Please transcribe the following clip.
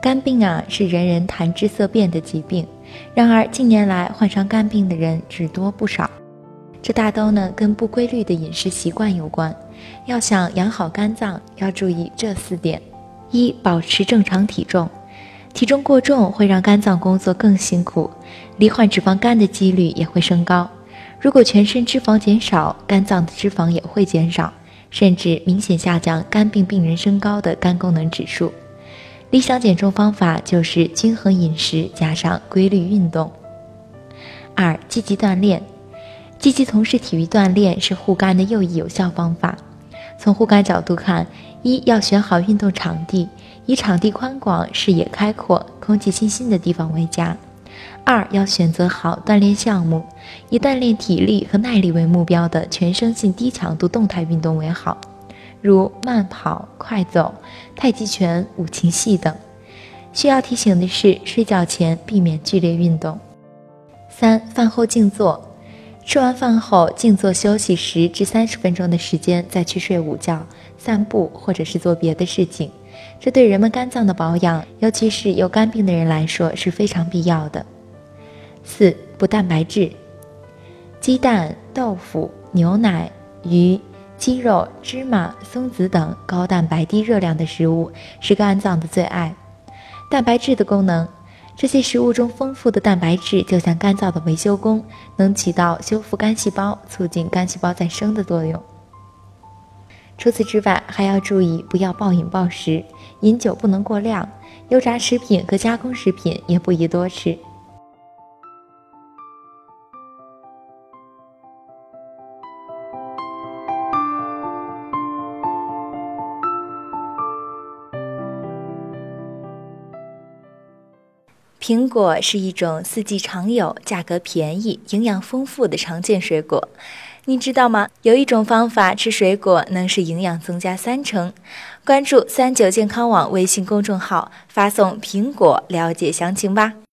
肝病啊，是人人谈之色变的疾病，然而近年来患上肝病的人只多不少，这大都呢跟不规律的饮食习惯有关。要想养好肝脏，要注意这四点：一、保持正常体重，体重过重会让肝脏工作更辛苦，罹患脂肪肝的几率也会升高。如果全身脂肪减少，肝脏的脂肪也会减少，甚至明显下降肝病病人升高的肝功能指数。理想减重方法就是均衡饮食加上规律运动。二、积极锻炼，积极从事体育锻炼是护肝的又一有效方法。从护肝角度看，一要选好运动场地，以场地宽广、视野开阔、空气清新的地方为佳。二要选择好锻炼项目，以锻炼体力和耐力为目标的全身性低强度动态运动为好，如慢跑、快走、太极拳、五禽戏等。需要提醒的是，睡觉前避免剧烈运动。三饭后静坐，吃完饭后静坐休息十至三十分钟的时间，再去睡午觉、散步或者是做别的事情，这对人们肝脏的保养，尤其是有肝病的人来说是非常必要的。四补蛋白质，鸡蛋、豆腐、牛奶、鱼、鸡肉、芝麻、松子等高蛋白低热量的食物是肝脏的最爱。蛋白质的功能，这些食物中丰富的蛋白质就像肝脏的维修工，能起到修复肝细胞、促进肝细胞再生的作用。除此之外，还要注意不要暴饮暴食，饮酒不能过量，油炸食品和加工食品也不宜多吃。苹果是一种四季常有、价格便宜、营养丰富的常见水果。你知道吗？有一种方法吃水果能使营养增加三成。关注三九健康网微信公众号，发送“苹果”了解详情吧。